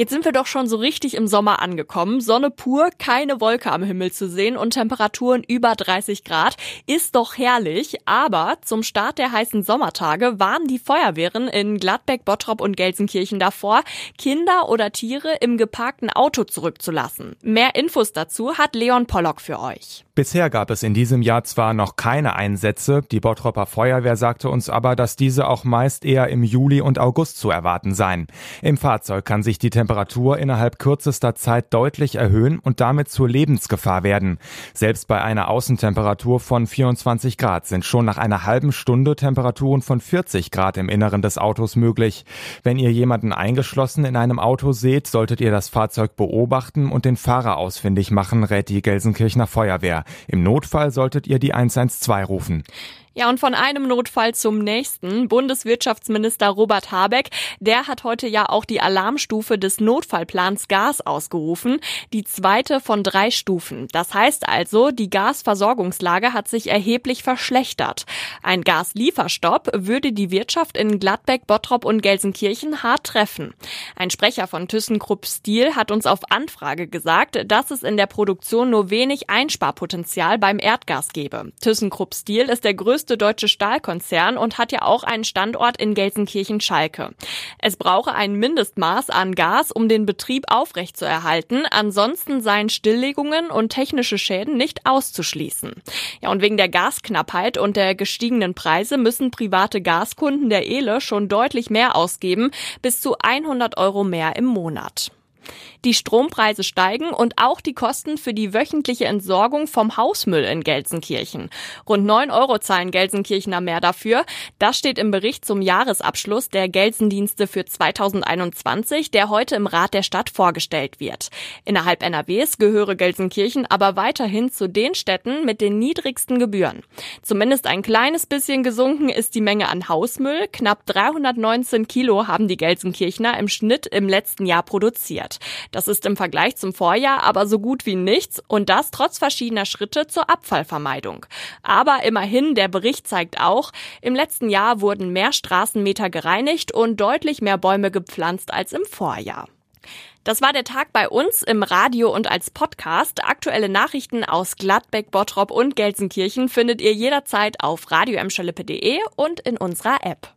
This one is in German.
Jetzt sind wir doch schon so richtig im Sommer angekommen. Sonne pur, keine Wolke am Himmel zu sehen und Temperaturen über 30 Grad. Ist doch herrlich. Aber zum Start der heißen Sommertage warnen die Feuerwehren in Gladbeck, Bottrop und Gelsenkirchen davor, Kinder oder Tiere im geparkten Auto zurückzulassen. Mehr Infos dazu hat Leon Pollock für euch. Bisher gab es in diesem Jahr zwar noch keine Einsätze, die Bottropper Feuerwehr sagte uns aber, dass diese auch meist eher im Juli und August zu erwarten seien. Im Fahrzeug kann sich die Temperatur innerhalb kürzester Zeit deutlich erhöhen und damit zur Lebensgefahr werden. Selbst bei einer Außentemperatur von 24 Grad sind schon nach einer halben Stunde Temperaturen von 40 Grad im Inneren des Autos möglich. Wenn ihr jemanden eingeschlossen in einem Auto seht, solltet ihr das Fahrzeug beobachten und den Fahrer ausfindig machen, rät die Gelsenkirchener Feuerwehr. Im Notfall solltet ihr die 112 rufen. Ja, und von einem Notfall zum nächsten. Bundeswirtschaftsminister Robert Habeck, der hat heute ja auch die Alarmstufe des Notfallplans Gas ausgerufen. Die zweite von drei Stufen. Das heißt also, die Gasversorgungslage hat sich erheblich verschlechtert. Ein Gaslieferstopp würde die Wirtschaft in Gladbeck, Bottrop und Gelsenkirchen hart treffen. Ein Sprecher von ThyssenKrupp Steel hat uns auf Anfrage gesagt, dass es in der Produktion nur wenig Einsparpotenzial beim Erdgas gebe. ThyssenKrupp Steel ist der größte größte deutsche Stahlkonzern und hat ja auch einen Standort in Gelsenkirchen-Schalke. Es brauche ein Mindestmaß an Gas, um den Betrieb aufrechtzuerhalten. Ansonsten seien Stilllegungen und technische Schäden nicht auszuschließen. Ja, und wegen der Gasknappheit und der gestiegenen Preise müssen private Gaskunden der Ehle schon deutlich mehr ausgeben, bis zu 100 Euro mehr im Monat. Die Strompreise steigen und auch die Kosten für die wöchentliche Entsorgung vom Hausmüll in Gelsenkirchen. Rund 9 Euro zahlen Gelsenkirchener mehr dafür. Das steht im Bericht zum Jahresabschluss der Gelsendienste für 2021, der heute im Rat der Stadt vorgestellt wird. Innerhalb NRWs gehöre Gelsenkirchen aber weiterhin zu den Städten mit den niedrigsten Gebühren. Zumindest ein kleines bisschen gesunken ist die Menge an Hausmüll. Knapp 319 Kilo haben die Gelsenkirchener im Schnitt im letzten Jahr produziert. Das ist im Vergleich zum Vorjahr aber so gut wie nichts und das trotz verschiedener Schritte zur Abfallvermeidung. Aber immerhin, der Bericht zeigt auch, im letzten Jahr wurden mehr Straßenmeter gereinigt und deutlich mehr Bäume gepflanzt als im Vorjahr. Das war der Tag bei uns im Radio und als Podcast. Aktuelle Nachrichten aus Gladbeck, Bottrop und Gelsenkirchen findet ihr jederzeit auf radioemschalippe.de und in unserer App.